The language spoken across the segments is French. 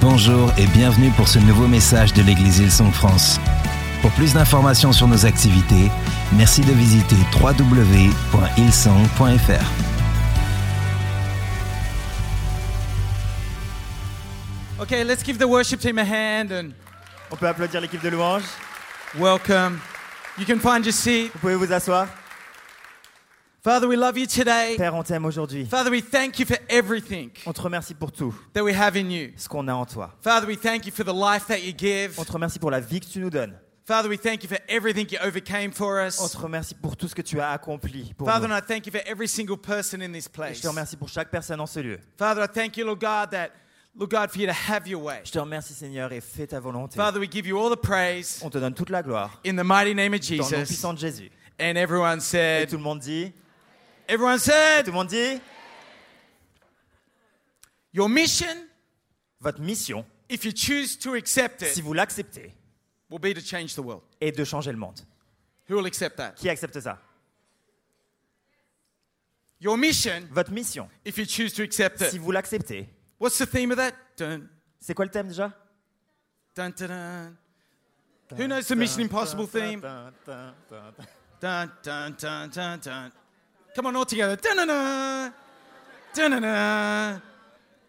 Bonjour et bienvenue pour ce nouveau message de l'église Hillsong France. Pour plus d'informations sur nos activités, merci de visiter www.hillsong.fr. Okay, let's give the worship team a hand and On peut applaudir l'équipe de louange. welcome. You can find your seat. Vous pouvez vous asseoir. Father, we love you today. Père, on t'aime aujourd'hui. Father, we thank you for everything On te remercie pour tout that we have in you. ce qu'on a en toi. Father, we thank you for the life that you give. On te remercie pour la vie que tu nous donnes. Father, we thank you for everything you overcame for On us. te remercie pour tout ce que tu as accompli pour Father, and nous. I thank you for every single person in this Et place. Je te remercie pour chaque personne en ce lieu. Father, I thank you, Lord God, that, Lord God, for you to have your way. Je te remercie Seigneur et fais ta volonté. Father, we give you all the praise On te donne toute la gloire in the mighty name of dans le nom Jesus. puissant de Jésus. And everyone Et said, tout le monde dit, everyone tout said, le monde dit, your mission, votre mission, if you choose to accept si it, vous l'acceptez, will be to change the world. est de changer le monde. Who will accept that? Qui accepte ça? Your mission, Votre mission, if you choose to accept si it. vous l'acceptez, What's the theme of that? C'est quoi le thème déjà? dun, dun, dun. Who knows the Mission Impossible theme? Come on, all together. Dun, dun, dun. Dun, dun, dun.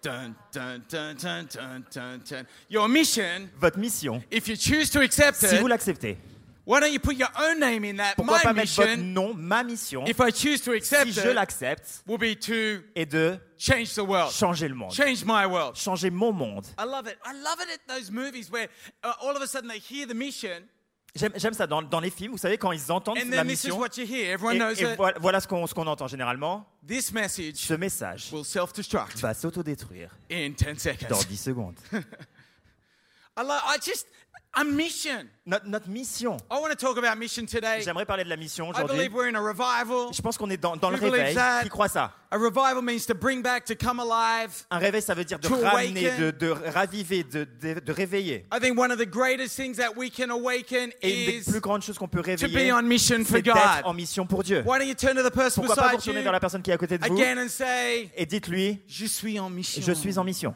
Dun, dun, dun, dun, dun, dun, dun. Your mission, Votre mission, if you choose to accept si vous it, l'acceptez, why don't you put your own name in that? pourquoi My pas mettre votre mission, nom, ma mission, if I choose to accept si je it, l'accepte, will be to est de change the world, changer le monde, change my world. changer mon monde. I love it. I love it at those movies where uh, all of a sudden they hear the mission, J'aime ça dans, dans les films, vous savez, quand ils entendent and la mission, what you hear. et, voilà, voilà ce qu'on entend généralement. This message Ce message will va s'autodétruire in 10 dans seconds. 10 secondes. I, lo- I just, a mission. Notre, notre mission, I want to talk about mission today. j'aimerais parler de la mission I aujourd'hui. believe we're in a revival. Je pense qu'on est dans, dans le Who réveil. that? Qui croit ça? A revival means to bring back, to come alive. Un réveil, ça veut dire de To ramener, awaken. de, de raviver, de, de, de réveiller. I think one of the greatest things that we can awaken Et une des is plus grandes choses qu'on peut to be réveiller, on mission for c'est d'être en mission pour Dieu. Why don't you turn to the person Pourquoi pas vous beside retourner vers you la personne qui est à côté de vous again and say, et dites-lui, Je suis en mission. je suis en mission.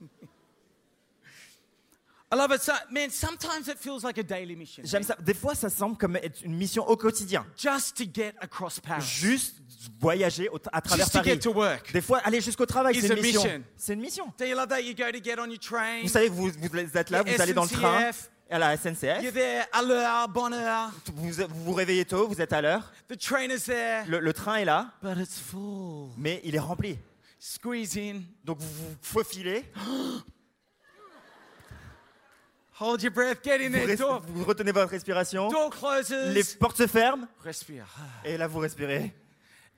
I love it. So, man, sometimes it feels like a daily mission. J'aime ça. Des fois, ça semble comme être une mission au quotidien. Just to get across Paris. Juste voyager au- à travers Just to Paris. get to work. Des fois, aller jusqu'au travail, c'est une mission. mission. C'est une mission. Do you love that? You go to get on your train. Vous savez, vous, vous êtes là, vous allez dans le train, SNCF. à la You're SNCF, there à l'heure, bonne heure. vous vous vous réveillez tôt, vous êtes à l'heure, The train is there, le, le train est là, but it's full. mais il est rempli. Squeeze in. Donc vous vous faufilez, Hold your breath. Get in vous, there. retenez votre respiration, door les portes se ferment, Respire. et là vous respirez.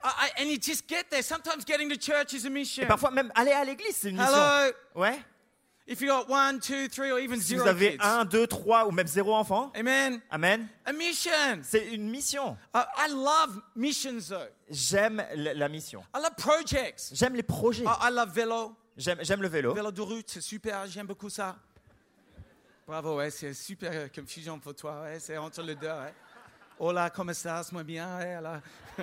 I- I- and you just get there. Sometimes getting to church is a mission. Et parfois même aller à l'église, c'est une mission. Hello? Ouais. If you got one, two, three, or even Si zero vous avez kids. un, deux, trois ou même zéro enfant, Amen. amen. A mission. C'est une mission. I, I love missions though. J'aime la, la mission. I love projects. J'aime les projets. I, I love vélo. J'aime j'aime le vélo. Vélo de route, c'est super, j'aime beaucoup ça. Bravo, ouais, c'est super euh, confusion pour toi, ouais, c'est entre les deux. Ouais. Hola, comment estás? Muy bien, ouais, hola.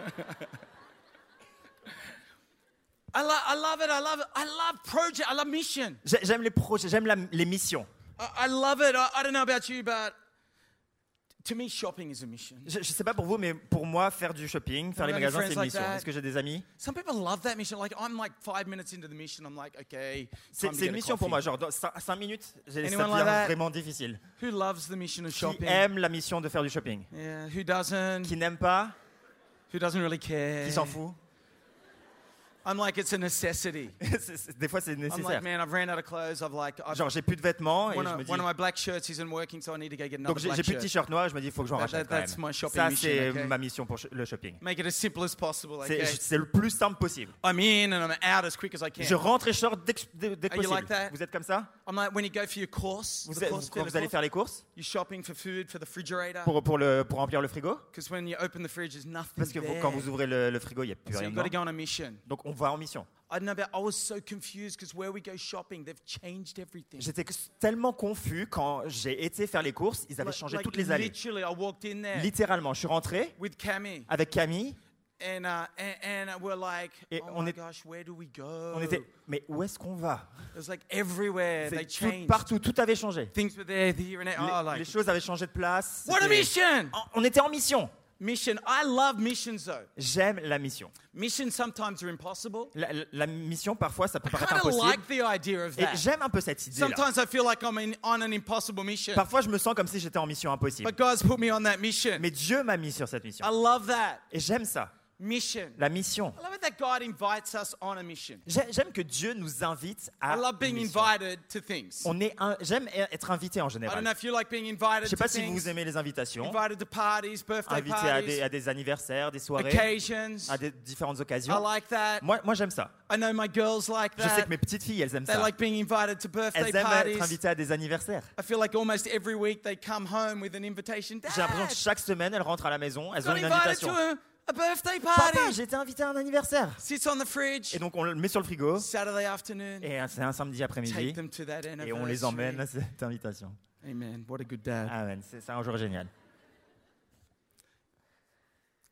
I, lo- I love it, I love it. I love project, I love mission. J'ai- J'aime les projets, j'aime les missions. I, I love it. I, I don't know about you, but to me, shopping is a mission. Je, je sais pas pour vous, mais pour moi, faire du shopping, faire les magasins, c'est une mission. Est-ce que j'ai des amis? Some people love that mission. Like, I'm like five minutes into the mission, I'm like, okay. C'est une mission pour moi. Genre, dans 5 minutes, j'ai- ça like that? vraiment difficile. Who loves the mission of Qui shopping? aime la mission de faire du shopping? Yeah, who doesn't? Qui n'aime pas? Who doesn't really care? Qui s'en fout? I'm like, it's a necessity. Des fois, c'est I'm nécessaire. like, man, I've ran out of clothes. I've like, I've, Genre, j'ai plus de vêtements et one, je of, me dis. one of my black shirts isn't working, so I need to go get another Donc, j'ai black j'ai plus de shirt. t-shirt noir et je me dis, il faut que j'en That- rachète that- quand that's même. my shopping Ça, mission, c'est okay? ma mission pour ch- le shopping. Make it as simple as possible. C'est Okay? c'est le plus simple possible. I'm in and I'm out as quick as I can. Je rentre et je sors dès que, dès- dès que Are you possible. like that? Vous êtes comme ça? I'm like, when you go for your course, vous, the êtes- course, Quand the vous allez course, faire les courses? you're shopping for food for the refrigerator. pour, pour, le, pour remplir le frigo? Because when you open the fridge, there's nothing Parce que vous- there. quand vous ouvrez le, le frigo, il n'y a plus so rien you've got to dedans. go on a mission. Donc on va en mission. I know, but I was so confused because where we go shopping, they've changed everything. J'étais tellement confus quand j'ai été faire les courses, ils avaient changé like toutes les allées. Literally, I walked in there Littéralement, je suis rentré avec Camille and, uh, and, and we're like, Et oh on my est- gosh, where do we go? On était, mais où est-ce qu'on va? It was like everywhere. They C'est tout- changed. Partout, tout avait changé. Things were there, here and there. Les, like, les choses avaient changé de place. what a mission! On était en mission. Mission. I love missions though. J'aime la mission. Missions sometimes are impossible. La, la- mission, parfois, ça peut paraître impossible. like the idea of Et that. j'aime un peu cette idée-là. Sometimes I feel like I'm in, on an impossible mission. Parfois, je me sens comme si j'étais en mission impossible. But God's put me on that mission. Mais Dieu m'a mis sur cette mission. I love that. Et j'aime ça, Mission. la mission. I love it that God invites us on a mission. J'ai- J'aime que Dieu nous invite à. I love une being mission. On est J'aime être invité en I don't know général. if you like being Je invited sais to pas si vous aimez les invitations. Invited to parties, birthday Invité à des, parties, à des anniversaires, des soirées, à des différentes I occasions. like that. Moi, moi j'aime ça. I know my girls like Je sais que mes petites filles, elles aiment They ça. like being invited to birthday Elles aiment être invitées à des anniversaires. I feel like almost every week they come home with an invitation. J'ai l'impression que chaque semaine, elles rentrent à la maison, elles ont une invitation. A, birthday Papa, party. j'ai été invité à un anniversaire. Sits on the fridge. Et donc on le met sur le frigo. Saturday afternoon. Et c'est un samedi après-midi. them to that Et on les emmène à cette invitation. Amen. What a good dad. Amen. C'est c'est un jour génial.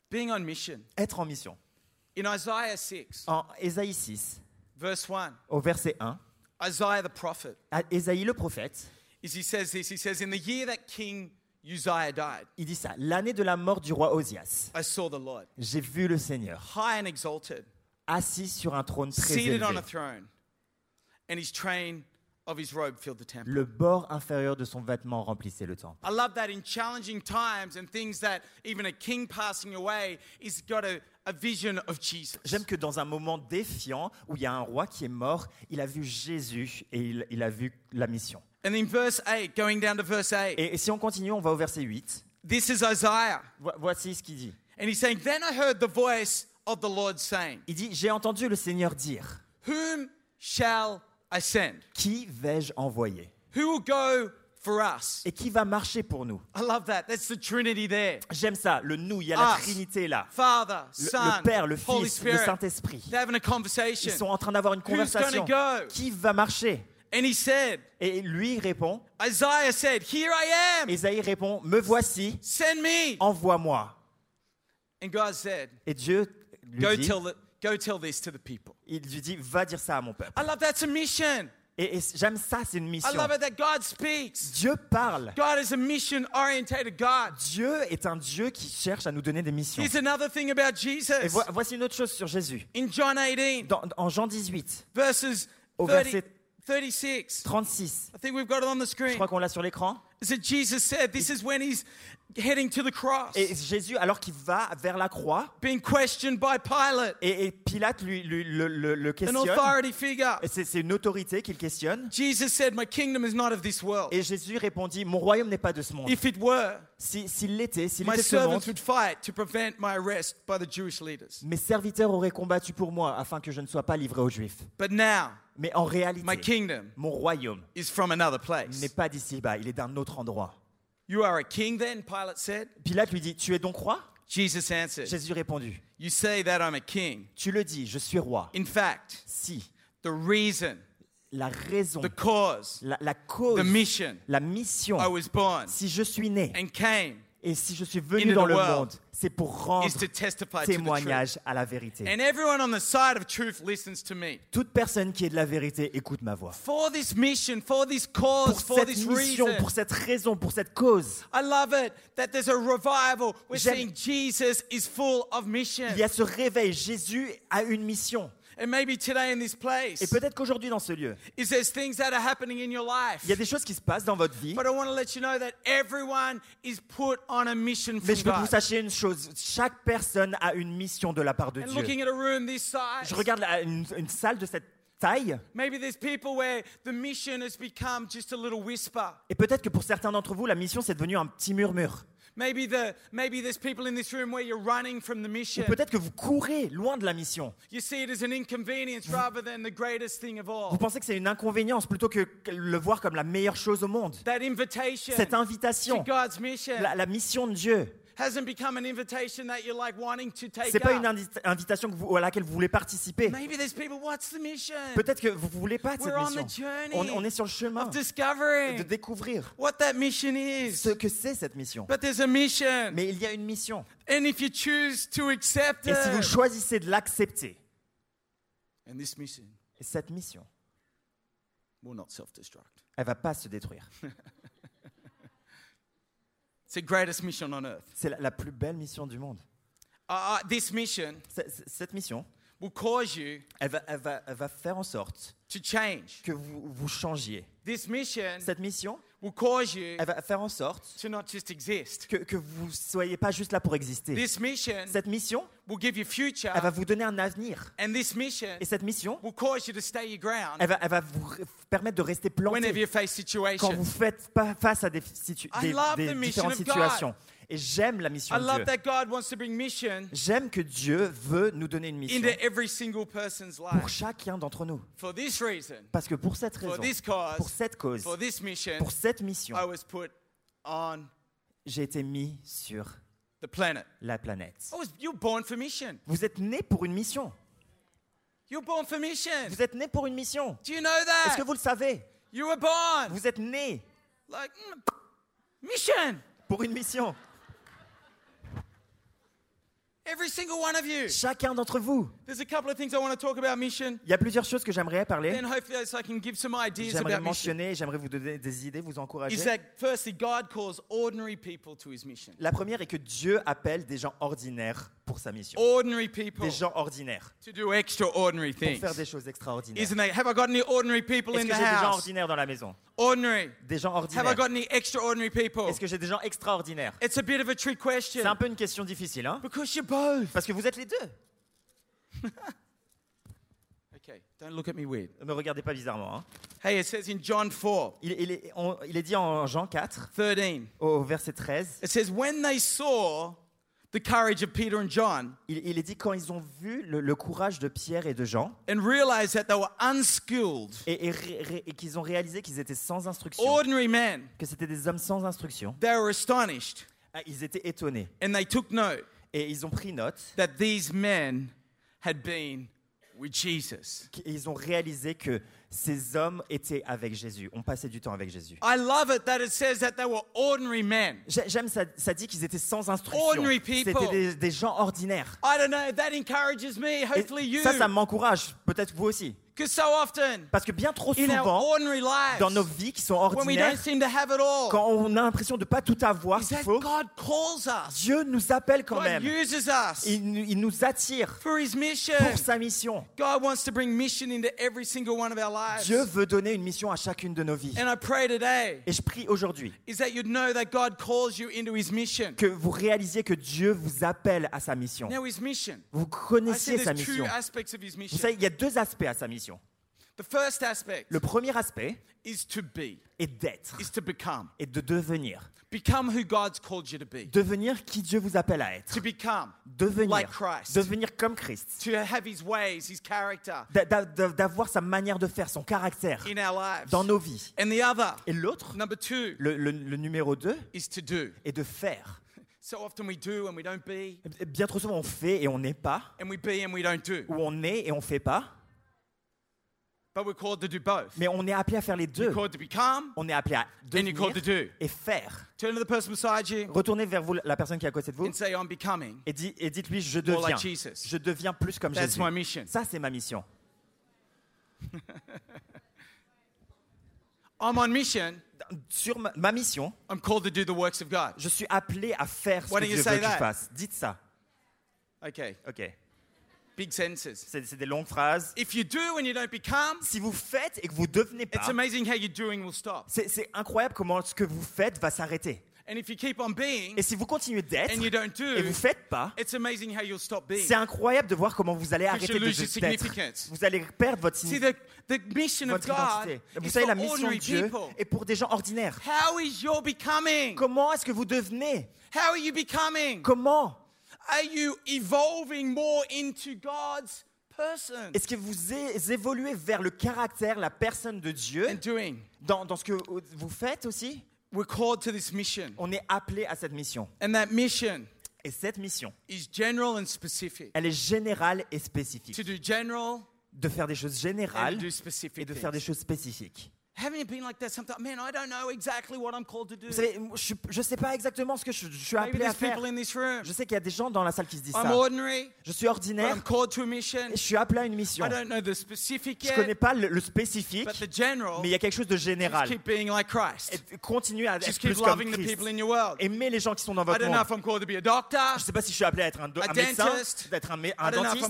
Being on mission. Être en mission. In Isaiah 6, En Ésaïe 6, verse 1, au verset 1, Isaiah the prophet, Ésaïe le prophète, is he says this. He says, In the year that King Uzziah died, il dit ça. L'année de la mort du roi Osias, I saw the Lord, j'ai vu le Seigneur high and exalted, assis sur un trône très seated on élevé. a throne, and his train of his robe filled the temple. Le bord inférieur de son vêtement remplissait le temple. I love that in challenging times and things that even a king passing away is got a, a vision of Jesus. J'aime que dans un moment défiant où il y a un roi qui est mort, il a vu Jésus et il, il a vu la mission. And in verse 8, going down to verse 8, Et, et si on continue, on va au verset 8. this is Isaiah. Vo- Voici ce qu'il dit. And he's saying, Then I heard the voice of the Lord saying, Il dit, j'ai entendu le Seigneur dire, Whom shall I send? qui vais-je envoyer? Who will go for us? Et qui va marcher pour nous? I love that. That's the Trinity there. J'aime ça, le nous, il y a la Us. Trinité là. Father, Le, Son, le Père, le Holy Fils, le Spirit. Saint-Esprit. They're having a Ils conversation. sont en train d'avoir une Who's gonna conversation. go? Qui va marcher? And he said, Et lui répond, Isaiah said, Here I am. Ésaïe répond, me voici, Send me. envoie-moi. And God said, Et Dieu Go lui dit, tell, the, go tell this to the people. il lui dit, va dire ça à mon peuple. I love that's a mission. Et, et j'aime ça, c'est une I mission. love it that God speaks. Dieu parle. God is a mission orientated God. Dieu est un Dieu qui cherche à nous donner des missions. Here's another thing about Et Jesus. vo- voici une autre chose sur Jésus. In John 18, Dans- en Jean 18, verses Au 30, verset 36, 36, I think we've got it on the je screen. crois qu'on l'a sur l'écran. Is that Jesus said, This is when he's heading to the cross, Et Jésus, alors qu'il va vers la croix, being questioned by Pilate, et, et Pilate lui, lui- le, le- le an questionne, authority figure. et c'est une autorité qu'il questionne, Jesus said, My kingdom is not of this world. et Jésus répondit, mon royaume n'est pas de ce monde. If it were, Si- S'il l'était, s'il my était de ce monde, servants would fight to prevent my arrest by the Jewish leaders. mes serviteurs auraient combattu pour moi afin que je ne sois pas livré aux Juifs. But now, Mais en my réalité, kingdom mon royaume is from another n'est pas d'ici-bas, il est d'un autre endroit. You are a king then, Pilate said. Pilate lui dit, tu es donc roi? Jesus answered, Jésus répondit, You say that I'm a king. tu le dis, je suis roi. In fact, Si the reason, la raison, the cause, la, la cause, the mission la mission, I was born si je suis né and came et si je suis venu dans le world monde, c'est pour rendre is to testify to the truth. témoignage à la vérité. And everyone on the side of truth listens to me. Toute personne qui est de la vérité écoute ma voix. For this mission, for this cause, Pour for cette this mission, reason. pour cette raison, pour cette cause, I love it that there's a revival. We're J'aime- seeing Jesus is full of mission. il y a ce réveil. Jésus a une mission. And maybe today in this Et place, peut-être qu'aujourd'hui dans ce lieu, is there's things that are happening in your life. il y a des choses qui se passent dans votre vie. But I want to let you know that everyone is put on a mission Mais je veux que vous sachiez une chose. Chaque personne a une mission de la part de And Dieu. looking at a room this size, Je regarde la- une, une salle de cette taille. maybe there's people where the mission has become just a little whisper. Et peut-être que pour certains d'entre vous, la mission, c'est devenu un petit murmure. Maybe the maybe there's people in this room where you're running from the Ou mission. peut-être que vous courez loin de la mission. You see it as an inconvenience rather than the greatest thing of Vous all. pensez que c'est une inconvénience plutôt que le voir comme la meilleure chose au monde. That invitation Cette to invitation, God's mission. la, la mission de Dieu. Hasn't become an invitation that you're like wanting to take C'est pas une invitation que vous- à laquelle vous voulez participer. Maybe there's people, what's the mission? Peut-être que vous voulez pas de cette We're on the mission. journey On, on est sur le chemin of de découvrir what that mission is. ce que c'est cette mission. But there's a mission. Mais il y a une mission. And if you choose to accept Et si vous choisissez de l'accepter, and this mission cette mission, will not self-destruct. elle va pas se détruire. It's the greatest mission on earth. C'est la, la plus belle mission du monde. Uh, uh, this mission Cette mission, will cause you elle va, elle va- elle va faire en sorte to change. que vous, vous changiez. This mission Cette mission, will cause you elle va faire en sorte to not just exist. que, que vous soyez pas juste là pour exister. This mission Cette mission, will give you future. elle va vous donner un avenir. And this mission Et cette mission, will cause you to stay your ground elle va, elle va vous re- permettre de rester whenever planté you face quand vous situations. faites face à des, situ- I des- love des the mission différentes of God. Et j'aime la mission I de love Dieu. that God wants to bring mission J'aime que Dieu veut nous donner une mission into every single person's pour life. chacun d'entre nous. For this reason, Parce que pour cette for raison, pour cause, cette cause, for this mission, pour cette mission, I was put on j'ai été mis sur the planet. la planète. I was, you're born for mission. Vous êtes né pour une mission. You're born for mission. Vous êtes né pour une mission. Do you know Est-ce que vous le savez? You were born Vous êtes né like mm, mission. pour une mission. Every single one of you. Chacun d'entre vous. There's a couple of things I want to talk about mission. Il y a plusieurs choses que j'aimerais parler. Then hopefully I can give some ideas J'aimerais about mission. mentionner, j'aimerais vous donner des idées, vous encourager. Is that firstly, God calls ordinary people to his mission. La première est que Dieu appelle des gens ordinaires pour sa mission. Ordinary people Des gens ordinaires to do extraordinary pour things. faire des choses extraordinaires. Isn't it? Have I got any ordinary people Est-ce in que the j'ai des gens house? ordinaires dans la maison? Ordinary. Des gens Have I ordinaires. got any extraordinary people? Est-ce que j'ai des gens extraordinaires? It's a bit of a trick question. C'est un peu une question difficile, hein? Because you're both. Parce que vous êtes les deux. Okay, don't look at me weird. Ne me regardez pas bizarrement. hein. Hey, it says in John 4, Il, il est, on- il est dit en Jean 4, 13, au verset 13, it says, When they saw the courage of Peter and John il, il est dit quand ils ont vu le, le courage de Pierre et de Jean, and realized that they were unskilled, et, et ré- ré- et qu'ils ont réalisé qu'ils étaient sans instruction, ordinary men, que c'était des hommes sans instruction, they were astonished ah, ils étaient étonnés. and they took note Et ils ont pris note, that these men had been with Jesus. et ils ont réalisé que ces hommes étaient avec Jésus, ont passé du temps avec Jésus. I love it that it says that they were ordinary men. J'ai- J'aime ça, ça dit qu'ils étaient sans instruction. Ordinary people. C'était des, des gens ordinaires. I don't know, that encourages me, Et hopefully you. ça, ça m'encourage. Peut-être vous aussi. Because so often Parce que bien trop souvent, lives, dans nos vies qui sont when we don't ordinaires, seem to have it all, quand on a l'impression de pas tout avoir faut. Dieu nous appelle quand God même. Il, nous- il nous attire pour sa mission. God wants to bring mission into every single one of our lives. Dieu veut donner une mission à chacune de nos vies. And I pray today Et je prie aujourd'hui que vous réalisiez que Dieu vous appelle à sa mission. Now, His mission. Vous connaissiez sa mission. Vous savez, il y a deux aspects à sa mission. The first aspect Le premier aspect is to be, est d'être is to become. et de devenir. Become who God's called you to be. Devenir qui Dieu vous appelle à être. To become, Devenir. like Christ. Devenir comme Christ. to have His ways, His character D'a- d'a- d'a- D'avoir sa manière de faire, son caractère in our lives. dans nos vies. And the other, Et l'autre, number two, le, le- le numéro 2, is to do. est de faire. So often we do and we don't be, Bien trop souvent, on fait et on n'est pas, and we be and we don't do. ou on est et on fait pas, But we're called to do both. mais on est appelé à faire les deux. You're called to become On est appelé à and you're called to devenir do. et faire. Turn to the person beside you Retournez vers vous, la personne qui est à côté de vous, and say, I'm becoming. et, dit- et dites-lui, je More deviens. like Jesus. Je deviens plus comme That's Jésus. my mission. Ça, c'est ma mission. I'm on mission. Sur ma, ma mission, I'm called to do the works of God. je suis appelé à faire ce Why que Dieu veut que je fasse. Dites ça. Okay, Ok. Big sentences. C'est des longues phrases. If you do and you don't become, Si vous faites et que vous devenez pas, it's amazing how your doing will stop. c'est incroyable comment ce que vous faites va s'arrêter. And if you keep on being Et si vous continuez d'être et vous do, faites pas, it's amazing how you'll stop being. c'est incroyable de voir comment vous allez arrêter de d'être. Vous allez perdre votre, See, signi- the, the mission of votre God identité. Vous savez, la mission de Dieu people. est pour des gens ordinaires. How is your becoming? Comment est-ce que vous devenez? How are you becoming? Comment Are you evolving more into God's person? Est-ce que vous évoluez vers le caractère, la personne de Dieu? And doing? dans, dans ce que vous faites aussi? We're called to this mission. On est appelé à cette mission. And that mission Et cette mission, is general and specific. elle est générale et spécifique. To do general De faire des choses and générales to do et specific de faire des choses spécifiques. Haven't you been like that sometimes? Man, I don't know exactly what I'm called to do. Vous savez, je ne sais pas exactement ce que je, je suis appelé à faire. Je sais qu'il y a des gens dans la salle qui se disent I'm ça. ordinary, Je suis ordinaire je suis appelé à une mission. I don't know the specific Je ne connais pas le, le spécifique, but the general, mais il y a quelque chose de général. keep being like Christ. Et continuez à être plus comme Christ. people in your world. Aimez les gens qui sont dans votre monde. Je ne sais pas si je suis appelé à être un, un médecin, d'être un, un dentiste,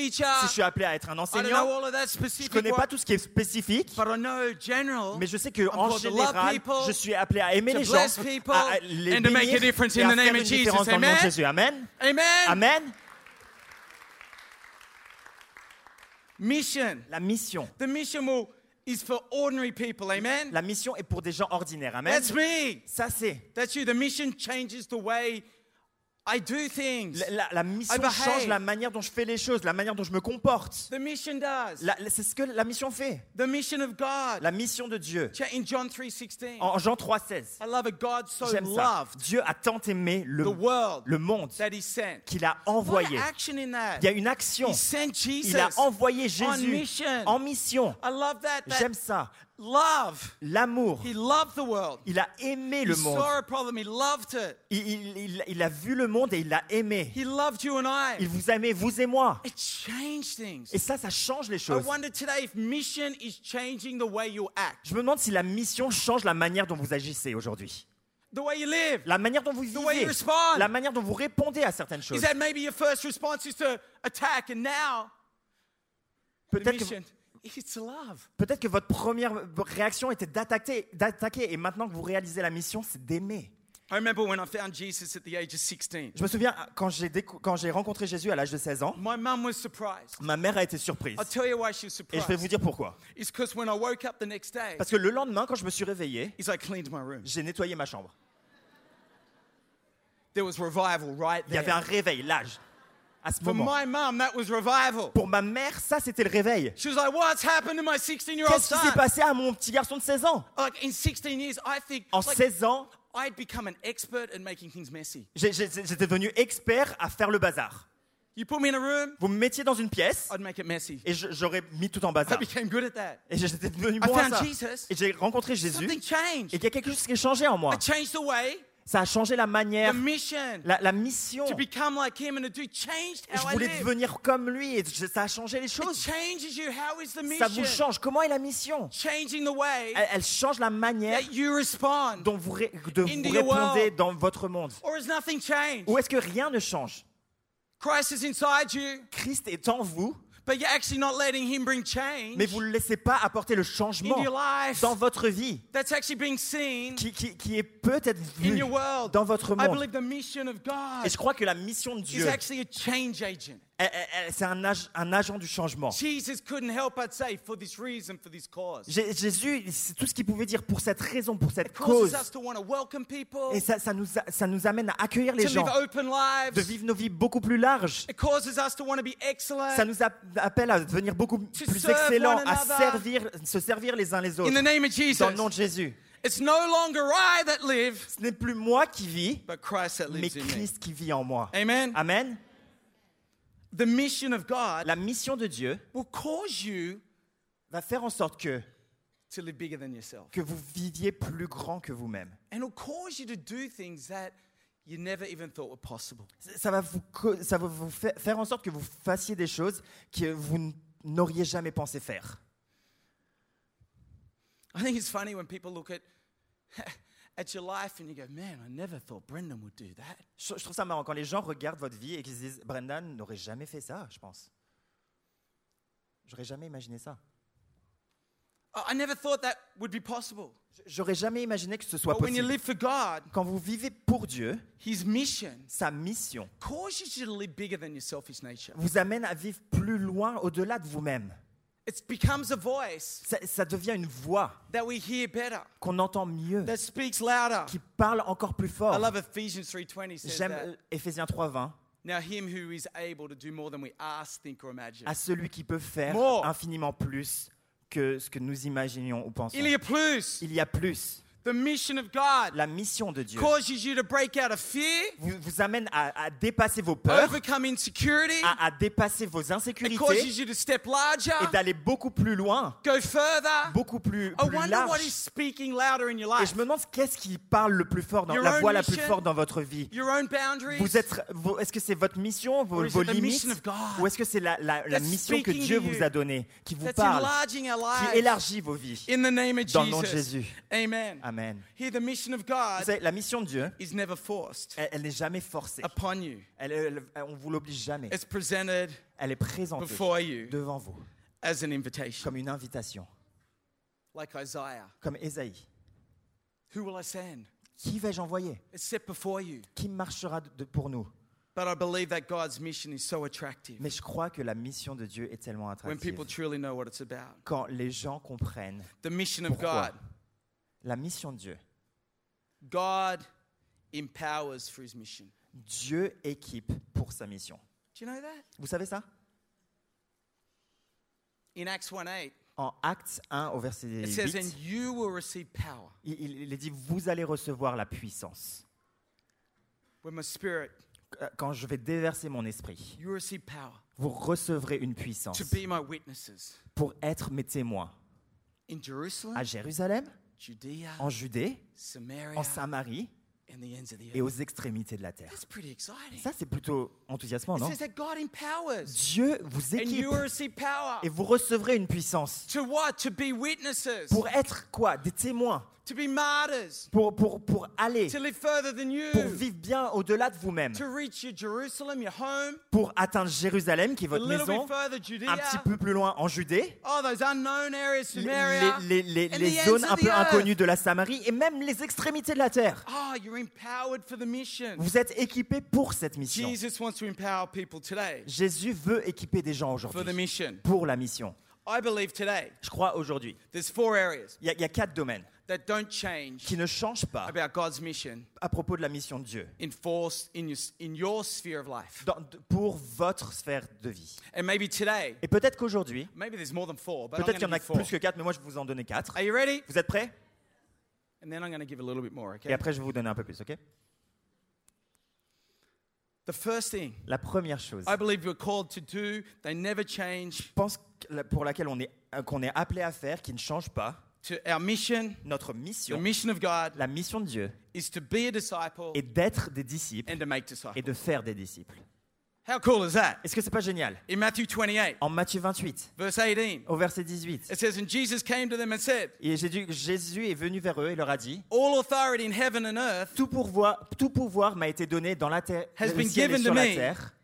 si je suis appelé à être un enseignant. Je specific connais pas tout ce qui est spécifique, general. mais je sais que en général, people, je suis appelé à aimer les gens, bless people, à à les and to make a bénir difference et in à the name faire of une Jesus. différence dans le nom de Amen. Jésus. Amen. Amen. Amen. Mission. La mission. The mission will, is for ordinary people. Amen. La mission est pour des gens ordinaires. Amen. That's me. Ça c'est. That's you. The mission changes the way I do things. La, mission I behave. change la manière dont je fais les choses, la manière dont je me comporte. The mission does. C'est ce que la mission fait. The mission of God. La mission de Dieu. In John 3:16. En Jean 3,16. I love it. God so J'aime ça. Dieu a tant aimé le, the world le monde that He sent. qu'il a What envoyé. action in that? Il y a une action. He sent Jesus. Il a envoyé Jésus en mission. I love that. that J'aime ça. Love. L'amour. He loved the world. Il a aimé He le monde. saw a problem. He loved it. Il, il- il- il a vu le monde et il l'a aimé. He loved you and I. Il vous a aimé, vous et moi. It changed things. Et ça, ça change les I choses. wonder today if mission is changing the way you act, Je me demande si la mission change la manière dont vous agissez aujourd'hui. the way you live. La manière dont vous The way you vivez. respond. La manière dont vous répondez à certaines Is choses. that maybe your first response is to attack, and now the Peut-être que, peut-être que votre première réaction était d'attaquer, d'attaquer, et maintenant que vous réalisez la mission, c'est d'aimer. I remember when I found Jesus at the age of 16. Je me souviens quand j'ai, décou- quand j'ai rencontré Jésus à l'âge de 16 ans, My mum was surprised. ma mère a été surprise. I'll tell you why she was Et je vais surprised. vous dire pourquoi. It's because when I woke up the next day, Parce que le lendemain, quand je me suis réveillé, is I cleaned my room. j'ai nettoyé ma chambre. There was revival right Il y avait un réveil, l'âge, à ce For moment. my mum, that was revival. Pour ma mère, ça, c'était le réveil. She was like, "What's happened to my 16-year-old Qu'est-ce qui s'est son?" passé à mon petit garçon de 16 ans? Like in 16 years, I think En like, 16 ans, I'd become an expert at making things messy. j'ai- j'ai- j'étais devenu expert à faire le bazar. You put me in a room, Vous me mettiez dans une pièce I'd make it messy. et je- j'aurais mis tout en I bazar. became good at that. Et j'étais devenu I bon à found ça. Jesus. Et j'ai rencontré Jésus Something et il y a quelque chose qui a changé en moi. I changed the way, Ça a changé la manière, la, la mission. to become like him and to do changed Je voulais devenir comme lui et ça a changé les choses. Ça vous change. Comment est la mission? Changing the way elle, elle change la manière dont vous, ré- de- Into vous your répondez dans votre monde. Or has nothing changed? Ou est-ce que rien ne change? Christ is inside you, Christ est en vous, but you're actually not letting him bring change mais vous ne le laissez pas apporter le changement into your life. dans votre vie That's actually being seen qui, qui- qui est peut-être in vu your world. dans votre I monde. believe the mission of God Et je crois que la mission de Dieu, c'est un, ag- un agent du changement. Jesus couldn't help but say, for this reason, for this cause. Jé- Jésus, c'est tout ce qu'il pouvait dire pour cette raison, pour cette cause. us to want to welcome people, Et ça, ça nous, a- ça nous amène à accueillir les gens, de vivre nos vies beaucoup plus larges. It causes us to want to be excellent. Ça nous appelle à devenir beaucoup plus excellents, à servir, se servir les uns les autres. Dans le nom de Jésus. It's no longer I that live, Ce n'est plus moi qui vis, but Christ that mais lives in me. Christ qui vit en moi. Amen. Amen. The mission of God La mission de Dieu will cause you va faire en sorte que, to live bigger than yourself. que vous viviez plus grand que vous-même. And it'll cause you to do things that you never even thought were possible. Ça va vous, co- ça va vous fa- faire en sorte que vous fassiez des choses que vous n'auriez jamais pensé faire. I think it's funny when people look at at your life and you go, "Man, I never thought Brendan would do that." Je, je trouve ça marrant quand les gens regardent votre vie et qu'ils se disent Brendan n'aurait jamais fait ça, je pense. J'aurais jamais imaginé ça. I never thought that would be possible. J'aurais jamais imaginé que ce soit But when you possible. live for God, Quand vous vivez pour Dieu, His mission sa mission causes you to live bigger than your selfish nature. vous amène à vivre plus loin, au-delà de vous-même. It becomes a voice Ça, ça devient une voix that we hear better, qu'on entend mieux, that speaks louder. qui parle encore plus I fort. love Ephesians 3:20 says J'aime that. Éphésiens 3.20. Now him who is able to do more than we ask, think or imagine. À celui qui peut faire More. infiniment plus que ce que nous imaginions ou pensons. Il y a plus. Il y a plus. The mission of God La mission de Dieu causes you to break out of fear, vous, vous amène à, à dépasser vos peurs, overcome insecurity. à, à dépasser vos It insécurités causes you to step larger, et d'aller beaucoup plus loin, go further. beaucoup plus, I plus wonder what large. is speaking louder in your Et life. je me demande qu'est-ce qui parle le plus fort, dans, Your la own voix la plus mission? forte dans votre vie. Your own boundaries. Vous êtes, est-ce que c'est votre mission, vos, vos it the limites, mission ou est-ce que c'est la, la- la that's mission que Dieu vous a donnée, qui vous parle, qui élargit vos vies? In the name of dans le nom de Jesus. Jésus Amen. Amen. Here, the mission of God savez, la mission de Dieu, is never forced elle, elle n'est jamais forcée. upon you. Elle, elle- on vous l'oblige jamais. It's presented Elle est présentée before you devant vous as an invitation. comme une invitation, Like Isaiah. comme Ésaïe. Who will I send? Qui vais-je envoyer? It's set before you. Qui marchera de- pour nous? But I believe that God's mission is so attractive Mais je crois que la mission de Dieu est tellement when attractive. people truly know what it's about. Quand les gens comprennent The mission of Pourquoi God. La mission de Dieu, God empowers for his mission. Dieu équipe pour sa mission. Do you know that? Vous savez ça? In Acts 1 8, En Actes 1 au verset it says, And 8, you will receive power il, est dit, vous allez recevoir la puissance. when my spirit, Quand je vais déverser mon esprit, you receive power vous recevrez une puissance to be my witnesses pour être mes témoins in Jerusalem, à Jérusalem, en Judée, en Samarie et aux extrémités de la terre. Ça, c'est plutôt enthousiasmant, non? Dieu vous équipe et vous recevrez une puissance. Pour être quoi? Des témoins, to be martyrs, pour, pour, pour aller, to live further than you, pour vivre bien au-delà de vous-même, to reach your Jerusalem, your home, pour atteindre Jérusalem, qui est a votre little maison, bit further Judea, un petit peu plus loin en Judée, oh, those unknown areas, les, zones un peu inconnues de la Samarie et même les extrémités de la terre. Oh, you're empowered for the mission. Vous êtes équipés pour cette mission. Jesus wants to empower people today Jésus veut équiper des gens for the aujourd'hui mission. pour la mission. I believe today Je crois aujourd'hui, there's four areas il y, a- il y a quatre domaines that don't change qui ne changent pas about God's mission à propos de la mission de Dieu in your, in your sphere of life. dans- pour votre sphère de vie. And maybe today, Et peut-être qu'aujourd'hui, maybe there's more than four, but I'm peut-être qu'il y en a plus que quatre, mais moi je vais vous en donner quatre. Are you ready? Vous êtes prêts? And then I'm going to give a little bit more, Et après je vais vous donner un peu plus, ok? The first thing La première chose, I believe we're called to do, they never change, je pense que pour laquelle on est, qu'on est appelé à faire, qui ne change pas, to our mission, notre the mission, mission of God, la mission de Dieu, is to be a disciple est d'être des disciples and to make et disciples. de faire des disciples. How cool is that? Est-ce que c'est pas génial? In Matthew 28, En Matthieu 28, verse 18, au verset 18, it says, And Jesus came to them and said, et Jésus, Jésus est venu vers eux et leur a dit All authority in heaven and earth tout pouvoir, tout pouvoir m'a été donné dans la terre, Has been et given sur to la me. terre.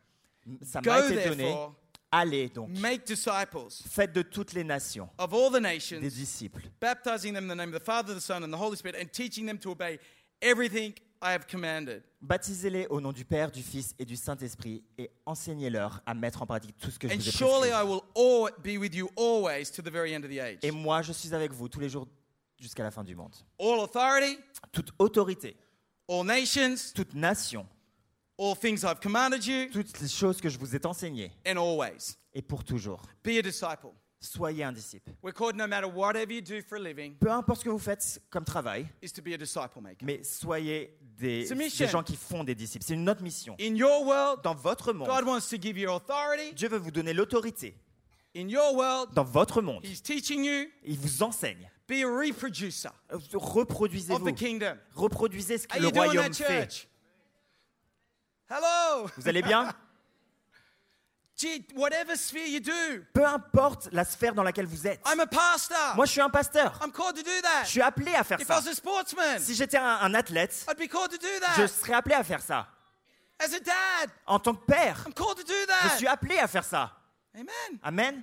Ça m'a été donné. therefore, Allez donc, make disciples faites de toutes les nations of all the des nations, disciples, baptizing them in the name of the Father, the Son, and the Holy Spirit, and teaching them to obey everything I have commanded. baptisez-les au nom du Père, du Fils et du Saint-Esprit et enseignez-leur à mettre en pratique tout ce que je And vous ai surely. I will al- be with you always to the very end of the age. Et moi, je suis avec vous tous les jours jusqu'à la fin du monde. All authority, Toute autorité, all nations, toute nation, all things I've commanded you, toutes les choses que je vous ai enseignées and always. et pour toujours. Be a disciple. Soyez un disciple. We're called no matter whatever you do for a living, Peu importe ce que vous faites comme travail, is to be a disciple maker. mais soyez des, gens qui font des disciples. C'est une autre mission. In your world, Dans votre God monde, wants to give you authority. Dieu veut vous donner l'autorité. In your world, Dans votre monde, He's teaching you il vous enseigne. be a reproducer of the Reproduisez-vous. kingdom. Reproduisez ce que How le royaume fait. Hello. Vous allez bien? Gee, whatever sphere you do, Peu importe la sphère dans laquelle vous êtes. I'm a pastor. Moi, je suis un pasteur. I'm called to do that. Je suis appelé à faire If I ça. was a sportsman, Si j'étais un, un athlète, I'd be called to do je that. serais appelé à faire ça. As a dad, En tant que père, I'm called to do je that. suis appelé à faire ça. Amen. Amen.